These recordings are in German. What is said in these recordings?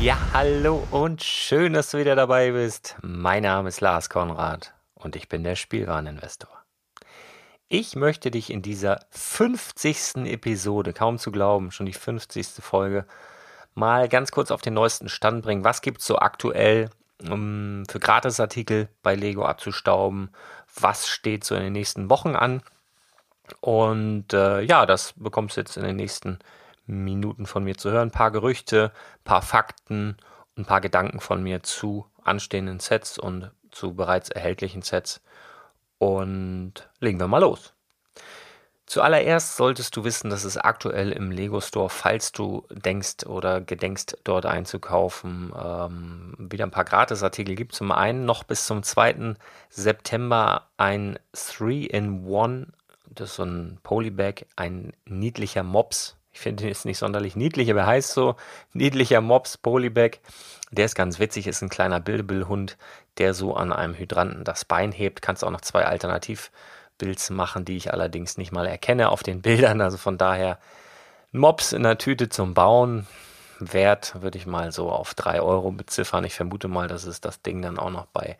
Ja, hallo und schön, dass du wieder dabei bist. Mein Name ist Lars Konrad und ich bin der Spielwareninvestor. Ich möchte dich in dieser 50. Episode, kaum zu glauben, schon die 50. Folge, mal ganz kurz auf den neuesten Stand bringen. Was gibt es so aktuell um für Gratisartikel bei Lego abzustauben? Was steht so in den nächsten Wochen an? Und äh, ja, das bekommst du jetzt in den nächsten Minuten von mir zu hören. Ein paar Gerüchte, ein paar Fakten ein paar Gedanken von mir zu anstehenden Sets und zu bereits erhältlichen Sets. Und legen wir mal los. Zuallererst solltest du wissen, dass es aktuell im Lego Store, falls du denkst oder gedenkst, dort einzukaufen, ähm, wieder ein paar Gratisartikel gibt. Zum einen noch bis zum 2. September ein 3-in-1, das ist so ein Polybag, ein niedlicher Mops ich finde ihn jetzt nicht sonderlich niedlich, aber er heißt so niedlicher Mops Polybag. Der ist ganz witzig, ist ein kleiner Bildebildhund, der so an einem Hydranten das Bein hebt. Kannst auch noch zwei Alternativbilds machen, die ich allerdings nicht mal erkenne auf den Bildern. Also von daher Mops in der Tüte zum Bauen. Wert würde ich mal so auf 3 Euro beziffern. Ich vermute mal, dass es das Ding dann auch noch bei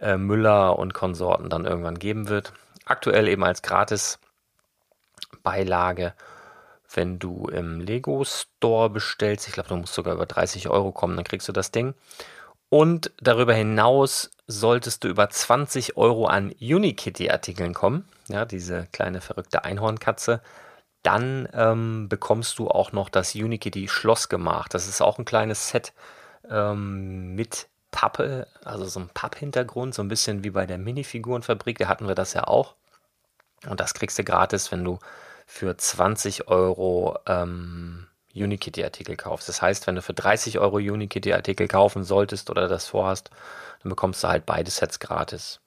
äh, Müller und Konsorten dann irgendwann geben wird. Aktuell eben als Gratis-Beilage wenn du im Lego Store bestellst, ich glaube, du musst sogar über 30 Euro kommen, dann kriegst du das Ding. Und darüber hinaus solltest du über 20 Euro an Unikitty-Artikeln kommen, ja, diese kleine verrückte Einhornkatze, dann ähm, bekommst du auch noch das Unikitty Schlossgemach. Das ist auch ein kleines Set ähm, mit Pappe, also so ein Papphintergrund, so ein bisschen wie bei der Minifigurenfabrik, da hatten wir das ja auch. Und das kriegst du gratis, wenn du für 20 Euro ähm, Unikitty-Artikel kaufst. Das heißt, wenn du für 30 Euro Unikitty-Artikel kaufen solltest oder das vorhast, dann bekommst du halt beide Sets gratis.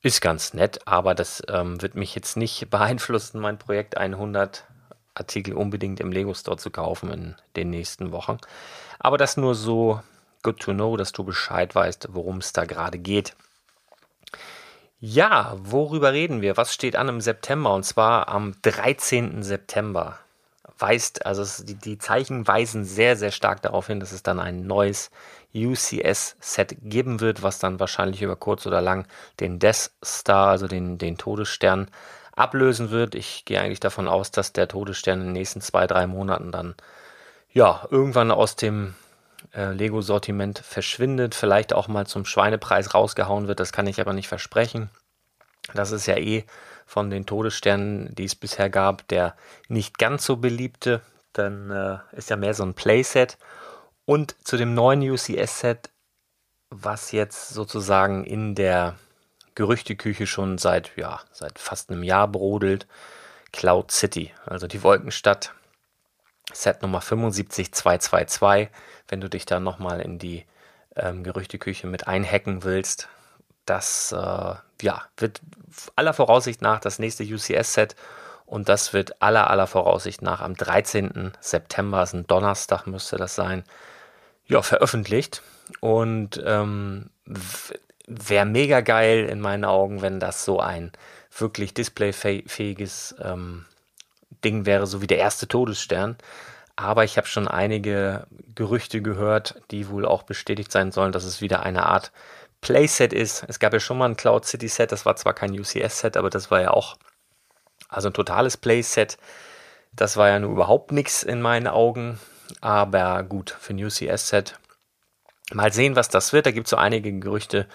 Ist ganz nett, aber das ähm, wird mich jetzt nicht beeinflussen, mein Projekt 100 Artikel unbedingt im Lego Store zu kaufen in den nächsten Wochen. Aber das nur so good to know, dass du Bescheid weißt, worum es da gerade geht. Ja, worüber reden wir? Was steht an im September? Und zwar am 13. September. Weist, also es, die, die Zeichen weisen sehr, sehr stark darauf hin, dass es dann ein neues UCS-Set geben wird, was dann wahrscheinlich über kurz oder lang den Death Star, also den, den Todesstern, ablösen wird. Ich gehe eigentlich davon aus, dass der Todesstern in den nächsten zwei, drei Monaten dann ja irgendwann aus dem äh, Lego-Sortiment verschwindet, vielleicht auch mal zum Schweinepreis rausgehauen wird, das kann ich aber nicht versprechen. Das ist ja eh von den Todessternen, die es bisher gab, der nicht ganz so beliebte. Dann äh, ist ja mehr so ein Playset. Und zu dem neuen UCS-Set, was jetzt sozusagen in der Gerüchteküche schon seit, ja, seit fast einem Jahr brodelt, Cloud City, also die Wolkenstadt, Set Nummer 75222, wenn du dich da nochmal in die ähm, Gerüchteküche mit einhacken willst. Das äh, ja, wird aller Voraussicht nach das nächste UCS-Set und das wird aller aller Voraussicht nach am 13. September, ist ein Donnerstag müsste das sein, ja, veröffentlicht. Und ähm, wäre mega geil in meinen Augen, wenn das so ein wirklich displayfähiges ähm, Ding wäre, so wie der erste Todesstern. Aber ich habe schon einige Gerüchte gehört, die wohl auch bestätigt sein sollen, dass es wieder eine Art Playset ist. Es gab ja schon mal ein Cloud City Set, das war zwar kein UCS-Set, aber das war ja auch also ein totales Playset. Das war ja nur überhaupt nichts in meinen Augen. Aber gut, für ein UCS-Set. Mal sehen, was das wird. Da gibt es so einige Gerüchte.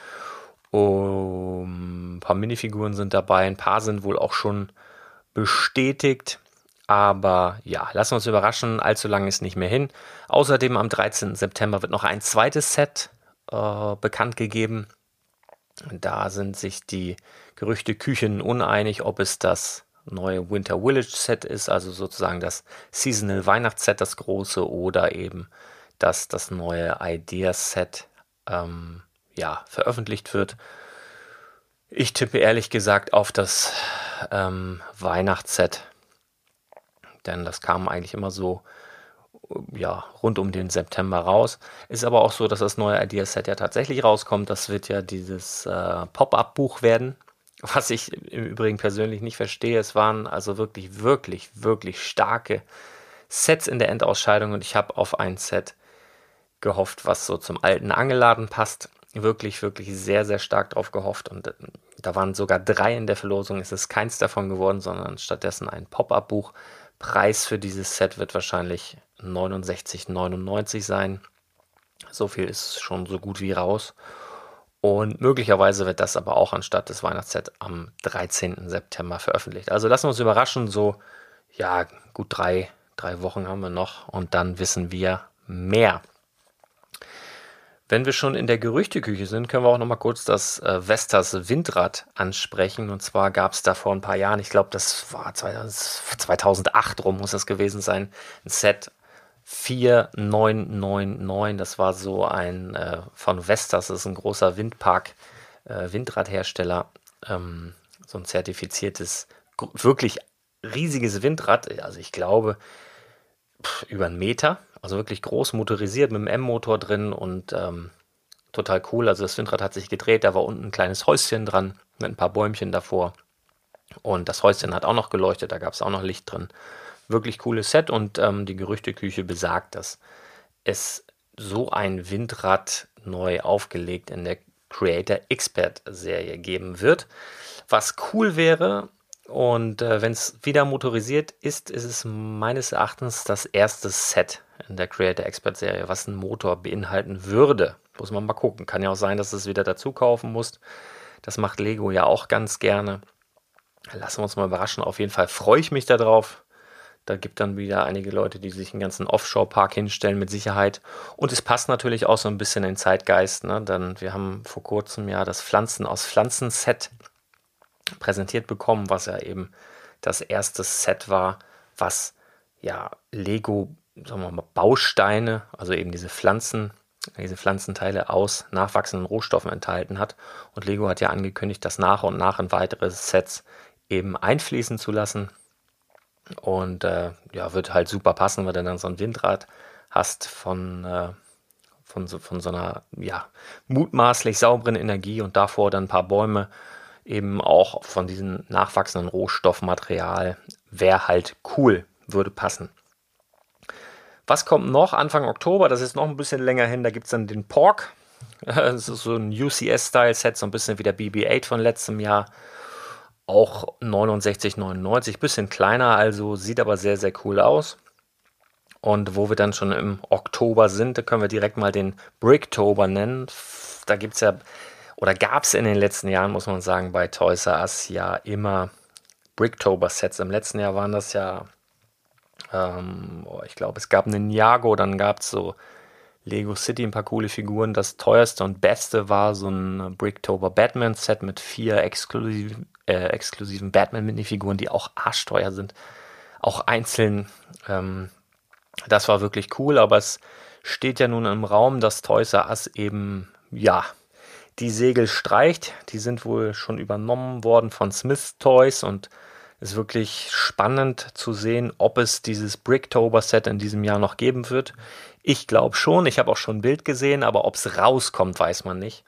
Um, ein paar Minifiguren sind dabei, ein paar sind wohl auch schon bestätigt. Aber ja, lassen wir uns überraschen, allzu lange ist nicht mehr hin. Außerdem am 13. September wird noch ein zweites Set äh, bekannt gegeben. Da sind sich die Gerüchte Küchen uneinig, ob es das neue Winter Village Set ist, also sozusagen das Seasonal Weihnachtsset, das große, oder eben, dass das neue Idea Set ähm, ja, veröffentlicht wird. Ich tippe ehrlich gesagt auf das ähm, Weihnachtsset denn das kam eigentlich immer so ja, rund um den September raus. Ist aber auch so, dass das neue Ideaset ja tatsächlich rauskommt. Das wird ja dieses äh, Pop-up-Buch werden, was ich im Übrigen persönlich nicht verstehe. Es waren also wirklich, wirklich, wirklich starke Sets in der Endausscheidung und ich habe auf ein Set gehofft, was so zum alten Angelladen passt. Wirklich, wirklich sehr, sehr stark drauf gehofft und äh, da waren sogar drei in der Verlosung. Es ist keins davon geworden, sondern stattdessen ein Pop-up-Buch Preis für dieses Set wird wahrscheinlich 69,99 sein. So viel ist schon so gut wie raus. Und möglicherweise wird das aber auch anstatt des Weihnachtssets am 13. September veröffentlicht. Also lassen wir uns überraschen. So, ja, gut drei, drei Wochen haben wir noch und dann wissen wir mehr. Wenn wir schon in der Gerüchteküche sind, können wir auch noch mal kurz das äh, Vestas Windrad ansprechen. Und zwar gab es da vor ein paar Jahren, ich glaube, das war 2008 rum, muss das gewesen sein, ein Set 4999. Das war so ein äh, von Vestas, das ist ein großer Windpark, äh, Windradhersteller, ähm, so ein zertifiziertes, wirklich riesiges Windrad. Also ich glaube, pff, über einen Meter also wirklich groß motorisiert mit einem M-Motor drin und ähm, total cool. Also das Windrad hat sich gedreht, da war unten ein kleines Häuschen dran mit ein paar Bäumchen davor. Und das Häuschen hat auch noch geleuchtet, da gab es auch noch Licht drin. Wirklich cooles Set und ähm, die Gerüchteküche besagt, dass es so ein Windrad neu aufgelegt in der Creator Expert Serie geben wird. Was cool wäre, und äh, wenn es wieder motorisiert ist, ist es meines Erachtens das erste Set in der Creator Expert Serie, was einen Motor beinhalten würde. Muss man mal gucken. Kann ja auch sein, dass du es wieder dazu kaufen musst. Das macht Lego ja auch ganz gerne. Lassen wir uns mal überraschen. Auf jeden Fall freue ich mich darauf. Da gibt dann wieder einige Leute, die sich einen ganzen Offshore-Park hinstellen, mit Sicherheit. Und es passt natürlich auch so ein bisschen in den Zeitgeist. Ne? Denn wir haben vor kurzem ja das Pflanzen aus Pflanzen-Set präsentiert bekommen, was ja eben das erste Set war, was ja Lego, sagen wir mal, Bausteine, also eben diese Pflanzen, diese Pflanzenteile aus nachwachsenden Rohstoffen enthalten hat. Und Lego hat ja angekündigt, das nach und nach in weitere Sets eben einfließen zu lassen. Und äh, ja, wird halt super passen, weil du dann so ein Windrad hast von, äh, von, so, von so einer ja, mutmaßlich sauberen Energie und davor dann ein paar Bäume eben auch von diesem nachwachsenden Rohstoffmaterial. Wäre halt cool, würde passen. Was kommt noch? Anfang Oktober, das ist noch ein bisschen länger hin, da gibt es dann den Pork. Das ist so ein UCS-Style-Set, so ein bisschen wie der BB-8 von letztem Jahr. Auch 69,99, bisschen kleiner, also sieht aber sehr, sehr cool aus. Und wo wir dann schon im Oktober sind, da können wir direkt mal den Bricktober nennen. Da gibt es ja, oder gab es in den letzten Jahren, muss man sagen, bei Toys R Us ja immer Bricktober-Sets. Im letzten Jahr waren das ja ähm, oh, ich glaube, es gab einen Ninjago, dann gab es so Lego City, ein paar coole Figuren. Das teuerste und beste war so ein Bricktober Batman Set mit vier exklusiven, äh, exklusiven Batman-Minifiguren, die auch arschteuer sind. Auch einzeln. Ähm, das war wirklich cool, aber es steht ja nun im Raum, dass Toys R Us eben, ja, die Segel streicht. Die sind wohl schon übernommen worden von Smith Toys und ist wirklich spannend zu sehen, ob es dieses Bricktober-Set in diesem Jahr noch geben wird. Ich glaube schon. Ich habe auch schon ein Bild gesehen, aber ob es rauskommt, weiß man nicht.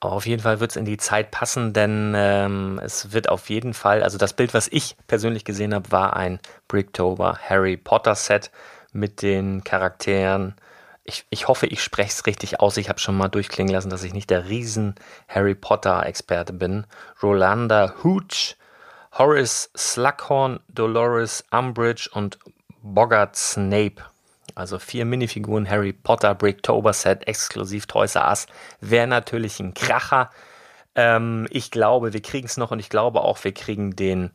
Aber auf jeden Fall wird es in die Zeit passen, denn ähm, es wird auf jeden Fall, also das Bild, was ich persönlich gesehen habe, war ein Bricktober Harry Potter Set mit den Charakteren. Ich, ich hoffe, ich spreche es richtig aus. Ich habe schon mal durchklingen lassen, dass ich nicht der riesen Harry Potter Experte bin. Rolanda Hooch, Horace Slughorn, Dolores Umbridge und Bogart Snape. Also vier Minifiguren Harry Potter Bricktober Set exklusiv Toys R Us. Wäre natürlich ein Kracher. Ähm, ich glaube, wir kriegen es noch und ich glaube auch, wir kriegen den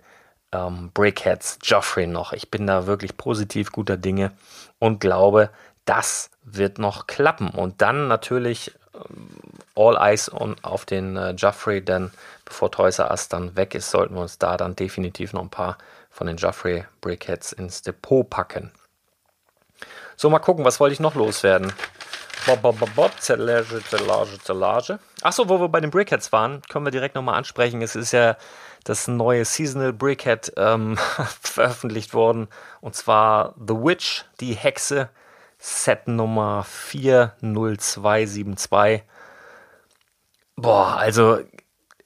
ähm, Brickheads Joffrey noch. Ich bin da wirklich positiv guter Dinge und glaube, das wird noch klappen. Und dann natürlich ähm, All Eyes on, auf den äh, Joffrey, denn bevor Toys R Us dann weg ist, sollten wir uns da dann definitiv noch ein paar von den Joffrey Brickheads ins Depot packen. So, mal gucken, was wollte ich noch loswerden? Bob, bob, bob, bob, Zellage, Zellage, Zellage. Achso, wo wir bei den Brickheads waren, können wir direkt nochmal ansprechen. Es ist ja das neue Seasonal Brickhead ähm, veröffentlicht worden. Und zwar The Witch, die Hexe, Set Nummer 40272. Boah, also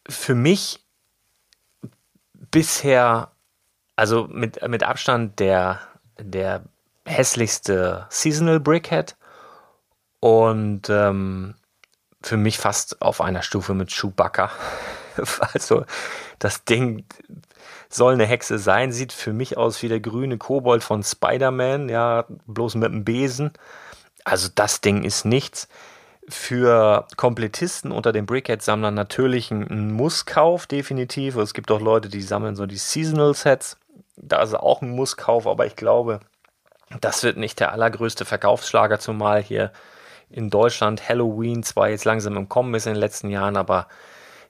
für mich bisher, also mit, mit Abstand der, der hässlichste Seasonal Brickhead und ähm, für mich fast auf einer Stufe mit Chewbacca. also das Ding soll eine Hexe sein, sieht für mich aus wie der grüne Kobold von Spider-Man, ja, bloß mit einem Besen. Also das Ding ist nichts für Komplettisten unter den Brickhead-Sammlern natürlich ein Musskauf, definitiv. Es gibt auch Leute, die sammeln so die Seasonal-Sets. Da ist auch ein Musskauf, aber ich glaube, das wird nicht der allergrößte Verkaufsschlager, zumal hier in Deutschland Halloween zwar jetzt langsam im Kommen ist in den letzten Jahren, aber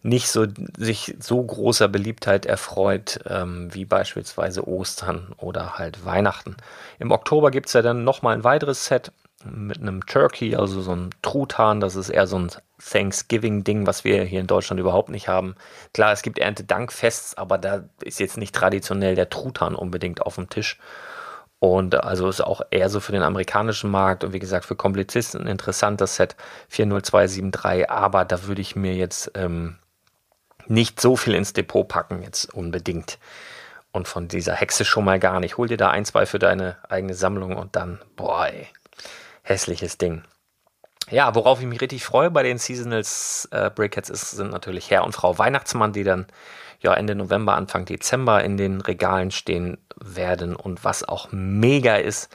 nicht so sich so großer Beliebtheit erfreut ähm, wie beispielsweise Ostern oder halt Weihnachten. Im Oktober gibt es ja dann nochmal ein weiteres Set mit einem Turkey, also so ein Truthahn. Das ist eher so ein Thanksgiving-Ding, was wir hier in Deutschland überhaupt nicht haben. Klar, es gibt Erntedankfests, aber da ist jetzt nicht traditionell der Truthahn unbedingt auf dem Tisch. Und also ist auch eher so für den amerikanischen Markt und wie gesagt für Komplizisten ein interessantes Set 40273, aber da würde ich mir jetzt ähm, nicht so viel ins Depot packen, jetzt unbedingt. Und von dieser Hexe schon mal gar nicht. Hol dir da ein, zwei für deine eigene Sammlung und dann, boah, ey, hässliches Ding. Ja, worauf ich mich richtig freue bei den Seasonals äh, Brickheads ist, sind natürlich Herr und Frau Weihnachtsmann, die dann ja Ende November, Anfang Dezember in den Regalen stehen werden. Und was auch mega ist,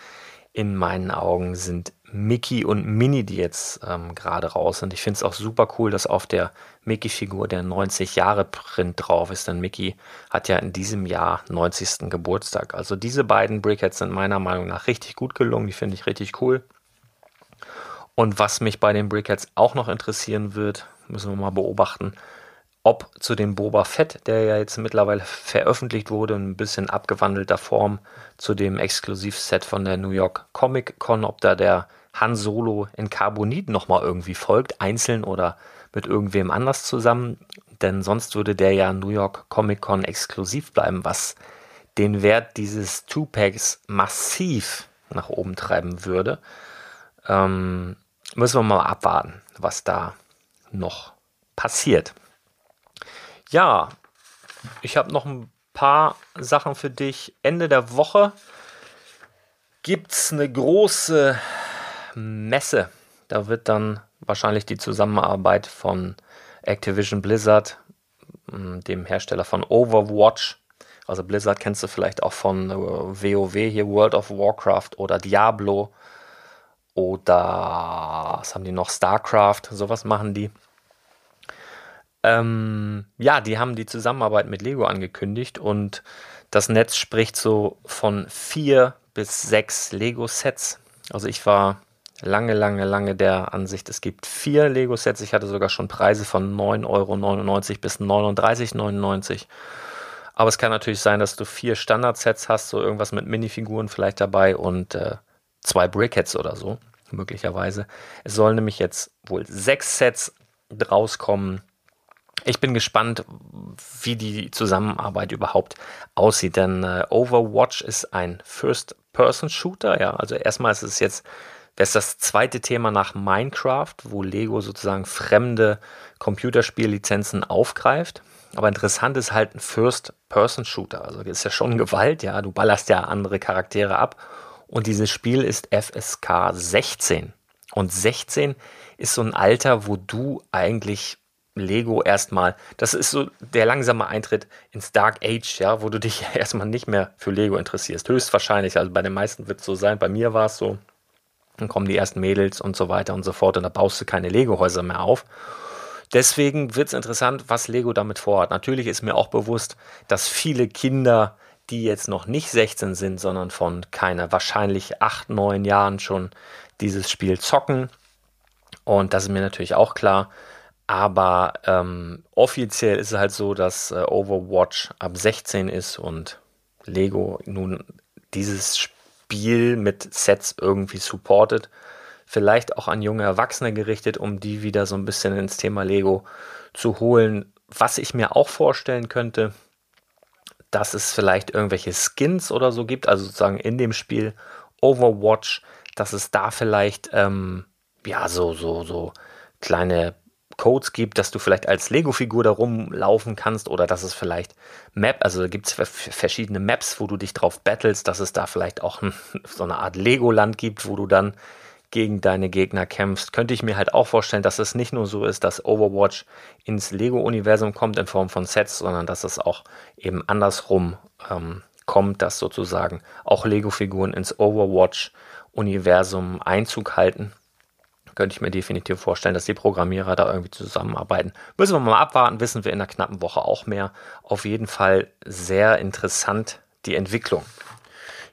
in meinen Augen sind Mickey und Minnie, die jetzt ähm, gerade raus sind. Ich finde es auch super cool, dass auf der Mickey-Figur der 90-Jahre-Print drauf ist, denn Mickey hat ja in diesem Jahr 90. Geburtstag. Also diese beiden Brickheads sind meiner Meinung nach richtig gut gelungen, die finde ich richtig cool. Und was mich bei den Brickheads auch noch interessieren wird, müssen wir mal beobachten, ob zu dem Boba Fett, der ja jetzt mittlerweile veröffentlicht wurde, in ein bisschen abgewandelter Form zu dem Exklusivset von der New York Comic Con, ob da der Han Solo in Carbonit nochmal irgendwie folgt, einzeln oder mit irgendwem anders zusammen, denn sonst würde der ja New York Comic Con exklusiv bleiben, was den Wert dieses Two-Packs massiv nach oben treiben würde. Ähm, müssen wir mal abwarten, was da noch passiert. Ja, ich habe noch ein paar Sachen für dich. Ende der Woche gibt es eine große Messe. Da wird dann wahrscheinlich die Zusammenarbeit von Activision Blizzard, mm, dem Hersteller von Overwatch, also Blizzard kennst du vielleicht auch von WoW äh, hier, World of Warcraft oder Diablo oder was haben die noch? StarCraft, sowas machen die. Ähm, ja, die haben die Zusammenarbeit mit Lego angekündigt und das Netz spricht so von vier bis sechs Lego-Sets. Also ich war lange, lange, lange der Ansicht, es gibt vier Lego-Sets. Ich hatte sogar schon Preise von 9,99 Euro bis 39,99 Euro. Aber es kann natürlich sein, dass du vier Standard-Sets hast, so irgendwas mit Minifiguren vielleicht dabei und äh, zwei Brickheads oder so, möglicherweise. Es sollen nämlich jetzt wohl sechs Sets rauskommen ich bin gespannt, wie die Zusammenarbeit überhaupt aussieht, denn äh, Overwatch ist ein First-Person-Shooter. Ja, also erstmal ist es jetzt das ist das zweite Thema nach Minecraft, wo Lego sozusagen fremde Computerspiellizenzen aufgreift. Aber interessant ist halt ein First-Person-Shooter. Also das ist ja schon Gewalt, ja. Du ballerst ja andere Charaktere ab. Und dieses Spiel ist FSK 16. Und 16 ist so ein Alter, wo du eigentlich Lego erstmal, das ist so der langsame Eintritt ins Dark Age, ja, wo du dich erstmal nicht mehr für Lego interessierst. Höchstwahrscheinlich, also bei den meisten wird es so sein. Bei mir war es so, dann kommen die ersten Mädels und so weiter und so fort und da baust du keine Lego-Häuser mehr auf. Deswegen wird es interessant, was Lego damit vorhat. Natürlich ist mir auch bewusst, dass viele Kinder, die jetzt noch nicht 16 sind, sondern von keine wahrscheinlich 8, 9 Jahren schon dieses Spiel zocken. Und das ist mir natürlich auch klar. Aber ähm, offiziell ist es halt so, dass äh, Overwatch ab 16 ist und Lego nun dieses Spiel mit Sets irgendwie supportet. Vielleicht auch an junge Erwachsene gerichtet, um die wieder so ein bisschen ins Thema Lego zu holen. Was ich mir auch vorstellen könnte, dass es vielleicht irgendwelche Skins oder so gibt, also sozusagen in dem Spiel Overwatch, dass es da vielleicht ähm, ja so so so kleine Codes gibt, dass du vielleicht als Lego-Figur da rumlaufen kannst oder dass es vielleicht Map, also gibt es verschiedene Maps, wo du dich drauf battlest, dass es da vielleicht auch so eine Art Lego-Land gibt, wo du dann gegen deine Gegner kämpfst. Könnte ich mir halt auch vorstellen, dass es nicht nur so ist, dass Overwatch ins Lego-Universum kommt in Form von Sets, sondern dass es auch eben andersrum ähm, kommt, dass sozusagen auch Lego-Figuren ins Overwatch-Universum Einzug halten könnte ich mir definitiv vorstellen, dass die Programmierer da irgendwie zusammenarbeiten. Müssen wir mal abwarten, wissen wir in einer knappen Woche auch mehr. Auf jeden Fall sehr interessant die Entwicklung.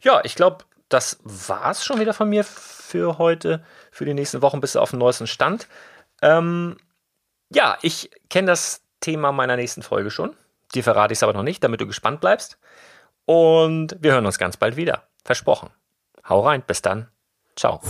Ja, ich glaube, das war es schon wieder von mir für heute. Für die nächsten Wochen bist du auf dem neuesten Stand. Ähm, ja, ich kenne das Thema meiner nächsten Folge schon. Dir verrate ich es aber noch nicht, damit du gespannt bleibst. Und wir hören uns ganz bald wieder. Versprochen. Hau rein, bis dann. Ciao.